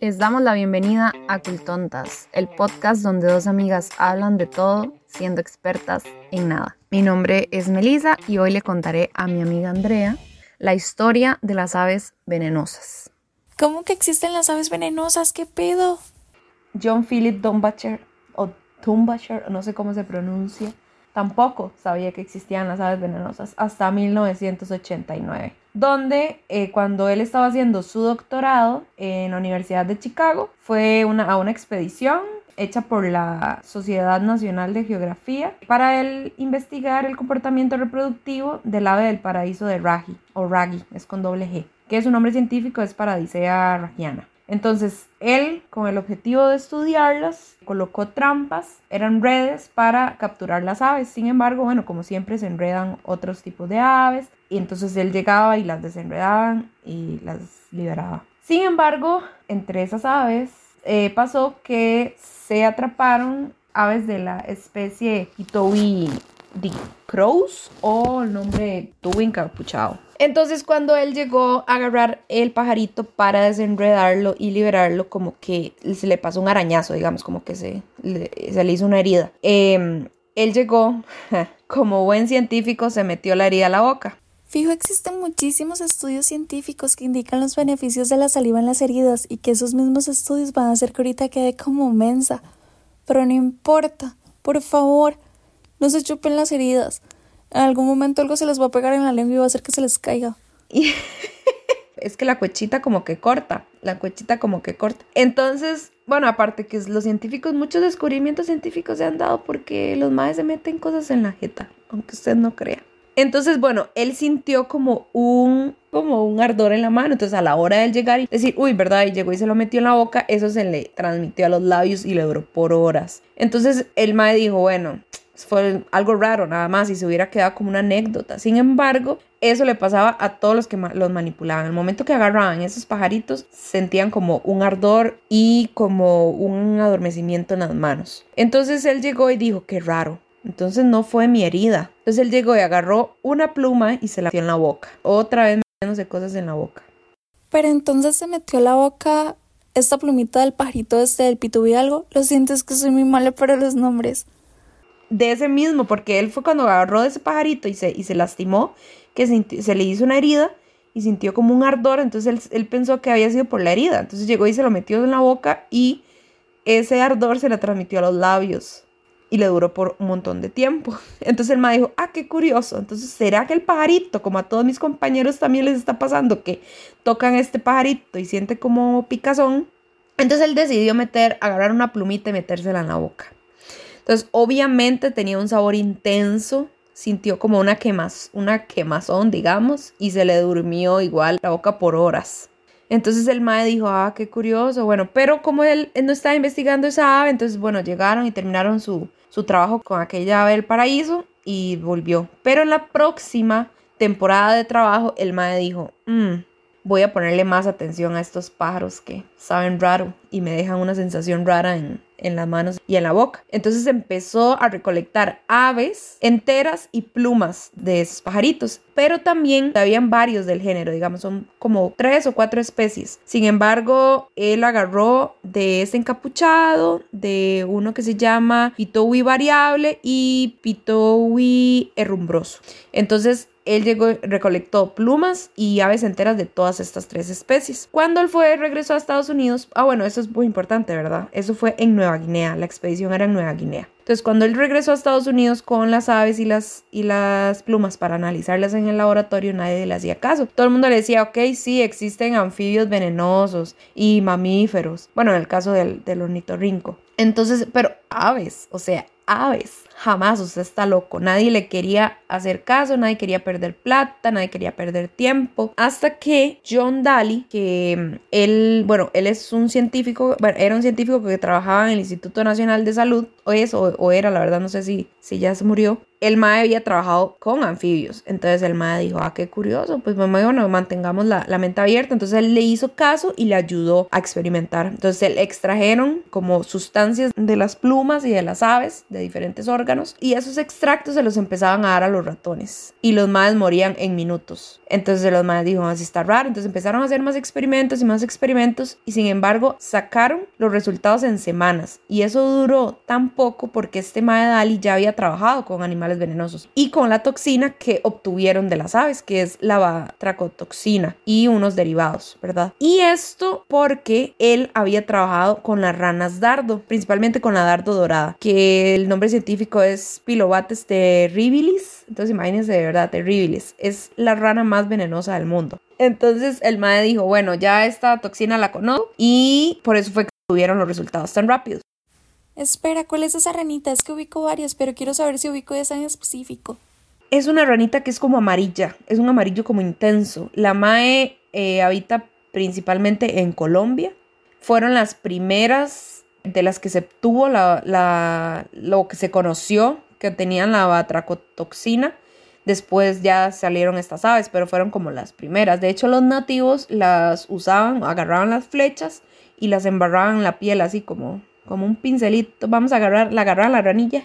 Les damos la bienvenida a Cultontas, el podcast donde dos amigas hablan de todo siendo expertas en nada. Mi nombre es Melisa y hoy le contaré a mi amiga Andrea la historia de las aves venenosas. ¿Cómo que existen las aves venenosas? ¿Qué pedo? John Philip Dumbacher o Tumbacher, no sé cómo se pronuncia, tampoco sabía que existían las aves venenosas hasta 1989, donde eh, cuando él estaba haciendo su doctorado en la Universidad de Chicago, fue a una expedición hecha por la Sociedad Nacional de Geografía para él investigar el comportamiento reproductivo del ave del paraíso de Ragi, o Ragi, es con doble G, que su nombre científico es Paradisea ragiana. Entonces, él, con el objetivo de estudiarlas, colocó trampas, eran redes para capturar las aves. Sin embargo, bueno, como siempre se enredan otros tipos de aves y entonces él llegaba y las desenredaba y las liberaba. Sin embargo, entre esas aves eh, pasó que se atraparon aves de la especie Itowi de crows o el nombre tuvo encapuchado. Entonces cuando él llegó a agarrar el pajarito para desenredarlo y liberarlo, como que se le pasó un arañazo, digamos, como que se le, se le hizo una herida. Em, él llegó, como buen científico, se metió la herida a la boca. Fijo, existen muchísimos estudios científicos que indican los beneficios de la saliva en las heridas y que esos mismos estudios van a hacer que ahorita quede como mensa. Pero no importa, por favor, no se chupen las heridas. En algún momento algo se les va a pegar en la lengua y va a hacer que se les caiga. es que la cuechita como que corta, la cuechita como que corta. Entonces, bueno, aparte que los científicos, muchos descubrimientos científicos se han dado porque los maes se meten cosas en la jeta, aunque usted no crea. Entonces, bueno, él sintió como un, como un ardor en la mano. Entonces, a la hora de llegar y decir, uy, ¿verdad? Y llegó y se lo metió en la boca, eso se le transmitió a los labios y le duró por horas. Entonces, el mae dijo, bueno, fue algo raro nada más y se hubiera quedado como una anécdota. Sin embargo, eso le pasaba a todos los que los manipulaban. El momento que agarraban esos pajaritos, sentían como un ardor y como un adormecimiento en las manos. Entonces él llegó y dijo, qué raro. Entonces no fue mi herida. Entonces él llegó y agarró una pluma y se la metió en la boca. Otra vez metiéndose cosas en la boca. Pero entonces se metió la boca esta plumita del pajarito este del pitubí algo. Lo sientes que soy muy mala para los nombres. De ese mismo, porque él fue cuando agarró de ese pajarito y se, y se lastimó, que se, le hizo una herida y sintió como un ardor, entonces él, él, pensó que había sido por la herida. Entonces llegó y se lo metió en la boca y ese ardor se le transmitió a los labios y le duró por un montón de tiempo. Entonces el ma dijo, ah, qué curioso. Entonces, ¿será que el pajarito, como a todos mis compañeros también les está pasando, que tocan este pajarito y siente como picazón? Entonces él decidió meter, agarrar una plumita y metérsela en la boca. Entonces, obviamente tenía un sabor intenso, sintió como una, quemas, una quemazón, digamos, y se le durmió igual la boca por horas. Entonces el mae dijo, ah, qué curioso, bueno, pero como él, no estaba investigando esa ave, entonces, bueno, llegaron y terminaron su, su trabajo con aquella ave del paraíso y volvió. Pero en la próxima temporada de trabajo, el mae dijo, mmm, voy a ponerle más atención a estos pájaros que saben raro y me dejan una sensación rara en, en las manos y en la boca. Entonces empezó a recolectar aves enteras y plumas de esos pajaritos, pero también habían varios del género, digamos, son como tres o cuatro especies. Sin embargo, él agarró de ese encapuchado, de uno que se llama Pitowi variable y Pitowi herrumbroso. Entonces, él llegó, recolectó plumas y aves enteras de todas estas tres especies. Cuando él fue, regresó a Estados Unidos, ah bueno, eso es muy importante, ¿verdad? Eso fue en Nueva Guinea, la expedición era en Nueva Guinea. Entonces, cuando él regresó a Estados Unidos con las aves y las, y las plumas para analizarlas en el laboratorio, nadie le hacía caso. Todo el mundo le decía, ok, sí, existen anfibios venenosos y mamíferos. Bueno, en el caso del, del ornitorrinco. Entonces, pero aves, o sea, aves. Jamás, usted está loco. Nadie le quería hacer caso, nadie quería perder plata, nadie quería perder tiempo. Hasta que John Daly, que mm, él, bueno, él es un científico, bueno, era un científico que trabajaba en el Instituto Nacional de Salud, o es, o, era, la verdad, no sé si, si ya se murió. El MAE había trabajado con anfibios. Entonces el MAE dijo, ah, qué curioso, pues bueno, mantengamos la, la mente abierta. Entonces él le hizo caso y le ayudó a experimentar. Entonces él extrajeron como sustancias de las plumas y de las aves, de diferentes órganos, y esos extractos se los empezaban a dar a los ratones. Y los MAEs morían en minutos. Entonces los MAEs dijo, así está raro. Entonces empezaron a hacer más experimentos y más experimentos y sin embargo sacaron los resultados en semanas. Y eso duró tan poco porque este MAE Dali ya había trabajado con animales venenosos y con la toxina que obtuvieron de las aves, que es la batracotoxina y unos derivados, ¿verdad? Y esto porque él había trabajado con las ranas dardo, principalmente con la dardo dorada, que el nombre científico es Pilobates terribilis. Entonces imagínense de verdad, terribilis. Es la rana más venenosa del mundo. Entonces el MAE dijo, bueno, ya esta toxina la conozco y por eso fue que tuvieron los resultados tan rápidos. Espera, ¿cuál es esa ranita? Es que ubico varias, pero quiero saber si ubico esa en específico. Es una ranita que es como amarilla, es un amarillo como intenso. La MAE eh, habita principalmente en Colombia. Fueron las primeras de las que se tuvo la, la, lo que se conoció que tenían la batracotoxina. Después ya salieron estas aves, pero fueron como las primeras. De hecho, los nativos las usaban, agarraban las flechas y las embarraban en la piel así como, como un pincelito. Vamos a agarrar, la agarraban la ranilla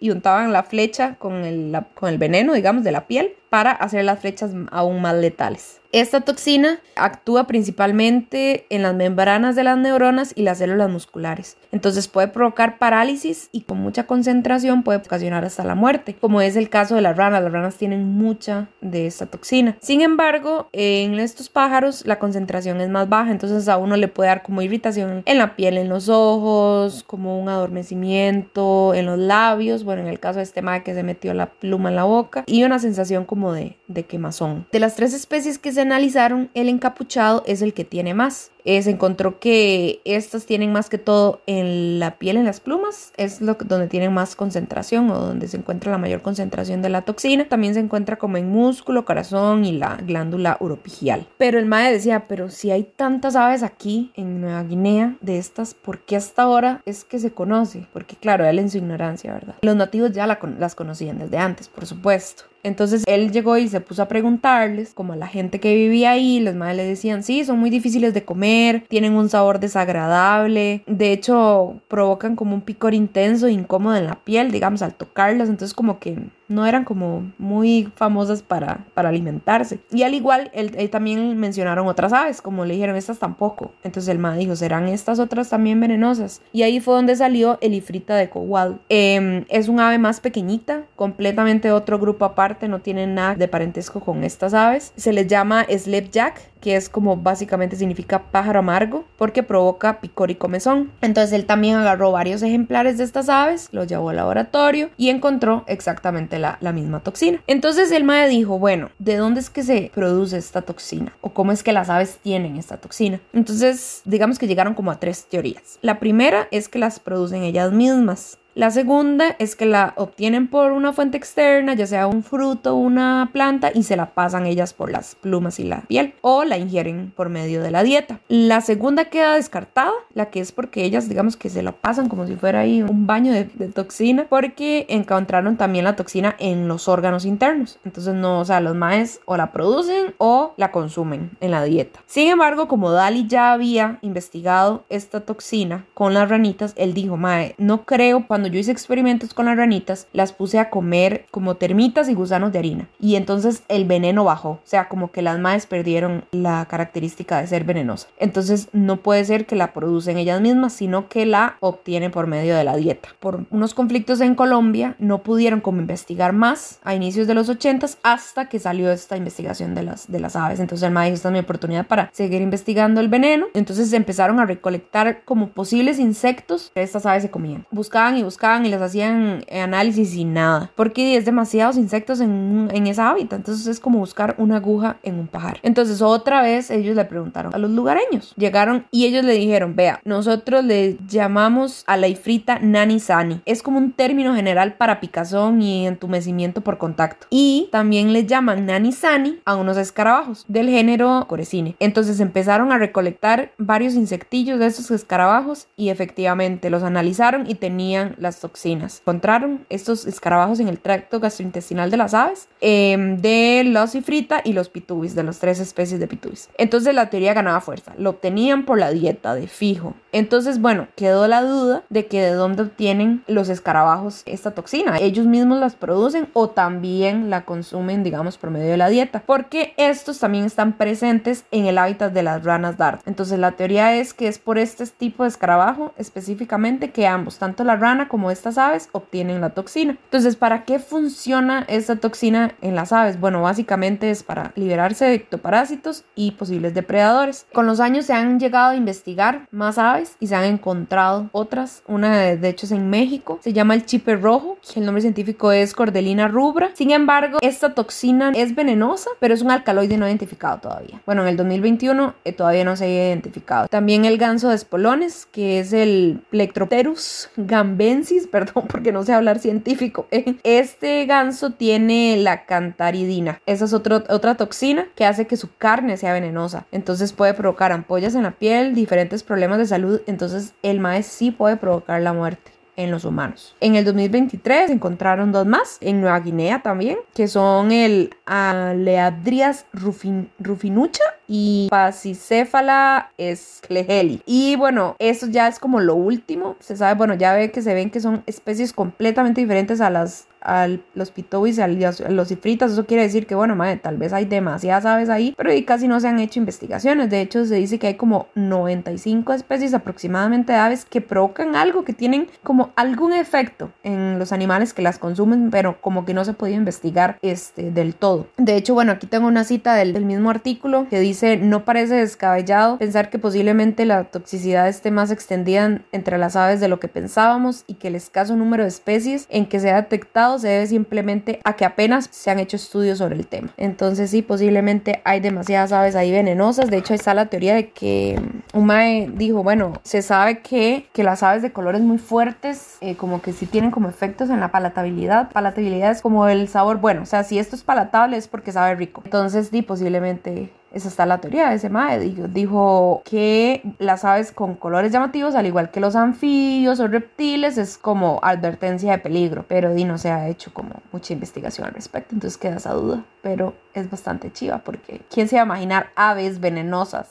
y untaban la flecha con el, con el veneno, digamos, de la piel para hacer las flechas aún más letales. Esta toxina actúa principalmente en las membranas de las neuronas y las células musculares. Entonces puede provocar parálisis y con mucha concentración puede ocasionar hasta la muerte, como es el caso de las ranas. Las ranas tienen mucha de esta toxina. Sin embargo, en estos pájaros la concentración es más baja, entonces a uno le puede dar como irritación en la piel, en los ojos, como un adormecimiento, en los labios, bueno, en el caso de este madre que se metió la pluma en la boca, y una sensación como de, de quemazón. De las tres especies que se analizaron, el encapuchado es el que tiene más. Eh, se encontró que estas tienen más que todo en la piel, en las plumas, es donde tienen más concentración o donde se encuentra la mayor concentración de la toxina. También se encuentra como en músculo, corazón y la glándula uropigial. Pero el MAE decía, pero si hay tantas aves aquí en Nueva Guinea de estas, ¿por qué hasta ahora es que se conoce? Porque claro, él en su ignorancia, ¿verdad? Los nativos ya las conocían desde antes, por supuesto. Entonces él llegó y se puso a preguntarles, como a la gente que vivía ahí, los madres le decían, sí, son muy difíciles de comer, tienen un sabor desagradable, de hecho provocan como un picor intenso e incómodo en la piel, digamos, al tocarlas, entonces como que no eran como muy famosas para, para alimentarse. Y al igual, él, también mencionaron otras aves, como le dijeron, estas tampoco. Entonces el ma dijo, ¿serán estas otras también venenosas? Y ahí fue donde salió el ifrita de Kowal. Em, es un ave más pequeñita, completamente otro grupo aparte, no tiene nada de parentesco con estas aves. Se les llama Slepjack que es como básicamente significa pájaro amargo, porque provoca picor y comezón. Entonces él también agarró varios ejemplares de estas aves, los llevó al laboratorio y encontró exactamente la, misma toxina. Entonces el mae dijo, bueno, ¿de dónde es que se produce esta toxina? ¿O cómo es que las aves tienen esta toxina? Entonces, digamos que llegaron como a tres teorías. La primera es que las producen ellas mismas. La segunda es que la obtienen por una fuente externa, ya sea un fruto, una planta, y se la pasan ellas por las plumas y la piel, o la ingieren por medio de la dieta. La segunda queda descartada, la que es porque ellas, digamos que se la pasan como si fuera ahí un baño de, toxina, porque encontraron también la toxina en los órganos internos. Entonces, no, o sea, los maes o la producen o la consumen en la dieta. Sin embargo, como Dali ya había investigado esta toxina con las ranitas, él dijo, mae, no creo cuando yo hice experimentos con las ranitas, las puse a comer como termitas y gusanos de harina. Y entonces el veneno bajó. O sea, como que las madres perdieron la característica de ser venenosa. Entonces no puede ser que la producen ellas mismas, sino que la obtienen por medio de la dieta. Por unos conflictos en Colombia, no pudieron como investigar más a inicios de los 80 hasta que salió esta investigación de las, de las aves. Entonces el maíz esta es mi oportunidad para seguir investigando el veneno. Entonces empezaron a recolectar como posibles insectos que estas aves se comían. Buscaban y buscaban y les hacían análisis y nada, porque es demasiados insectos en, en esa hábitat, entonces es como buscar una aguja en un pajar. Entonces otra vez ellos le preguntaron a los lugareños, llegaron y ellos le dijeron, vea, nosotros le llamamos a la ifrita nani sani, es como un término general para picazón y entumecimiento por contacto, y también le llaman nani sani a unos escarabajos del género corecine. Entonces empezaron a recolectar varios insectillos de esos escarabajos y efectivamente los analizaron y tenían las toxinas. Encontraron estos escarabajos en el tracto gastrointestinal de las aves, em, de los cifrita y los pitubis, de las tres especies de pitubis. Entonces la teoría ganaba fuerza. Lo obtenían por la dieta de fijo. Entonces, bueno, quedó la duda de que de dónde obtienen los escarabajos esta toxina. Ellos mismos las producen o también la consumen, digamos, por medio de la dieta. Porque estos también están presentes en el hábitat de las ranas dart. Entonces la teoría es que es por este tipo de escarabajo específicamente que ambos, tanto la rana como estas aves, obtienen la toxina. Entonces, ¿para qué funciona esta toxina en las aves? Bueno, básicamente es para liberarse de ectoparásitos y posibles depredadores. Con los años se han llegado a investigar más aves y se han encontrado otras. Una de hecho es en México, se llama el chipe rojo, el nombre científico es Cordelina rubra. Sin embargo, esta toxina es venenosa, pero es un alcaloide no identificado todavía. Bueno, en el 2021 eh, todavía no se ha identificado. También el ganso de espolones, que es el Plectropterus gambensis, perdón porque no sé hablar científico. Este ganso tiene la cantaridina. Esa es otra toxina que hace que su carne sea venenosa. Entonces puede provocar ampollas en la piel, diferentes problemas de salud. Entonces el maíz sí puede provocar la muerte en los humanos. En el 2023 encontraron dos más, en Nueva Guinea también, que son el Aleadrias rufinucha y Pasicéfala escleheli. Y bueno, eso ya es como lo último. Se sabe, bueno, ya ve que se ven que son especies completamente diferentes a las a los pitobis, a los cifritas, eso quiere decir que, bueno, madre, tal vez hay demasiadas aves ahí, pero y casi no se han hecho investigaciones. De hecho, se dice que hay como 95 especies aproximadamente de aves que provocan algo, que tienen como algún efecto en los animales que las consumen, pero como que no se puede investigar este, del todo. De hecho, bueno, aquí tengo una cita del, del mismo artículo que dice, no parece descabellado pensar que posiblemente la toxicidad esté más extendida entre las aves de lo que pensábamos y que el escaso número de especies en que se ha detectado se debe simplemente a que apenas se han hecho estudios sobre el tema. Entonces sí, posiblemente hay demasiadas aves ahí venenosas. De hecho, está la teoría de que Umae dijo, bueno, se sabe que, que las aves de colores muy fuertes, eh, como que sí tienen como efectos en la palatabilidad. Palatabilidad es como el sabor, bueno, o sea, si esto es palatable es porque sabe rico. Entonces, sí, posiblemente esa está la teoría de ese mae. Dijo, que las aves con colores llamativos, al igual que los anfibios o reptiles, es como advertencia de peligro. Pero di, no se ha hecho como mucha investigación al respecto, entonces queda esa duda. Pero es bastante chiva porque ¿quién se va a imaginar aves venenosas?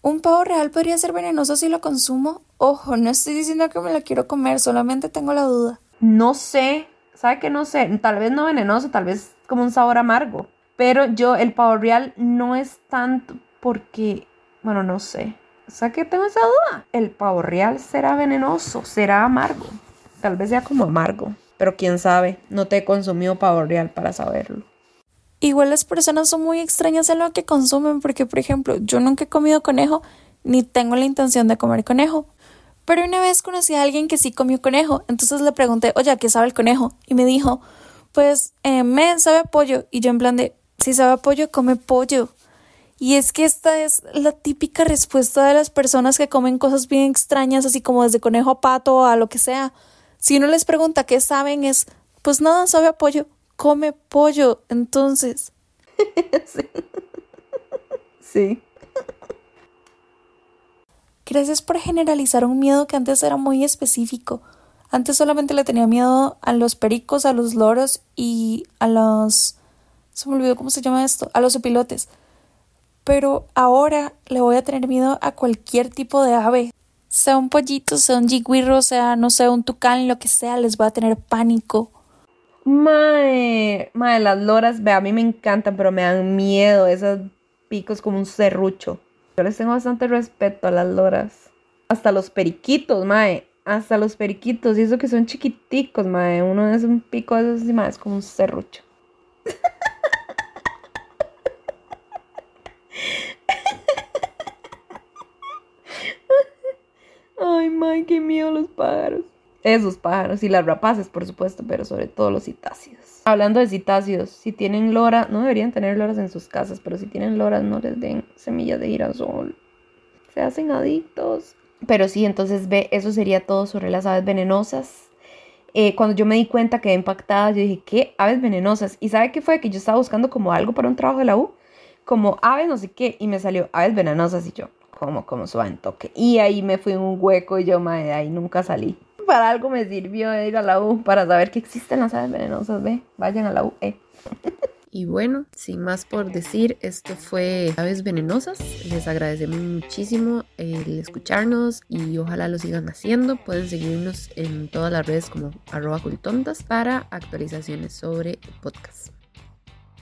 ¿Un pavo real podría ser venenoso si lo consumo? Ojo, no estoy diciendo que me lo quiero comer, solamente tengo la duda. No sé, ¿sabe que no sé? Tal vez no venenoso, tal vez como un sabor amargo. Pero yo, el pavo real no es tanto porque, bueno, no sé. O sea que tengo esa duda. El pavo real será venenoso, será amargo. Tal vez sea como amargo. Pero quién sabe, no te he consumido pavo real para saberlo. Igual las personas son muy extrañas en lo que consumen porque, por ejemplo, yo nunca he comido conejo ni tengo la intención de comer conejo. Pero una vez conocí a alguien que sí comió conejo, entonces le pregunté, oye, ¿qué sabe el conejo? Y me dijo, pues, eh, me sabe pollo. Y yo en plan de, si sabe a pollo, come pollo. Y es que esta es la típica respuesta de las personas que comen cosas bien extrañas, así como desde conejo a pato a lo que sea. Si uno les pregunta qué saben, es, pues nada, sabe a pollo, come pollo. Entonces. sí. sí. Gracias por generalizar un miedo que antes era muy específico. Antes solamente le tenía miedo a los pericos, a los loros y a los se me olvidó cómo se llama esto, a los opilotes. Pero ahora le voy a tener miedo a cualquier tipo de ave. Sea un pollito, sea un jiguirro, sea, no sé, un tucán, lo que sea, les voy a tener pánico. Mae, mae, las loras, ve, a mí me encantan, pero me dan miedo esos picos como un serrucho. Yo les tengo bastante respeto a las loras. Hasta los periquitos, mae. Hasta los periquitos. Y eso que son chiquiticos, mae. Uno es un pico de esos y mae, es como un serrucho. Ay, my, qué miedo los pájaros. Esos pájaros y las rapaces, por supuesto, pero sobre todo los citácidos. Hablando de citácidos, si tienen lora, no deberían tener loras en sus casas, pero si tienen loras, no les den semillas de girasol. Se hacen adictos. Pero sí, entonces ve, eso sería todo sobre las aves venenosas. Eh, cuando yo me di cuenta quedé impactada, yo dije, ¿qué? Aves venenosas. ¿Y sabe qué fue? Que yo estaba buscando como algo para un trabajo de la U, como aves no sé qué, y me salió aves venenosas y yo, como, como suave toque. Y ahí me fui en un hueco y yo, madre, ahí nunca salí. para algo me sirvió ir a la U, para saber que existen las aves venenosas, ve, vayan a la U. Eh. Y bueno, sin más por decir, esto fue Aves Venenosas. Les agradecemos muchísimo el escucharnos y ojalá lo sigan haciendo. Pueden seguirnos en todas las redes como arroba cultontas para actualizaciones sobre el podcast.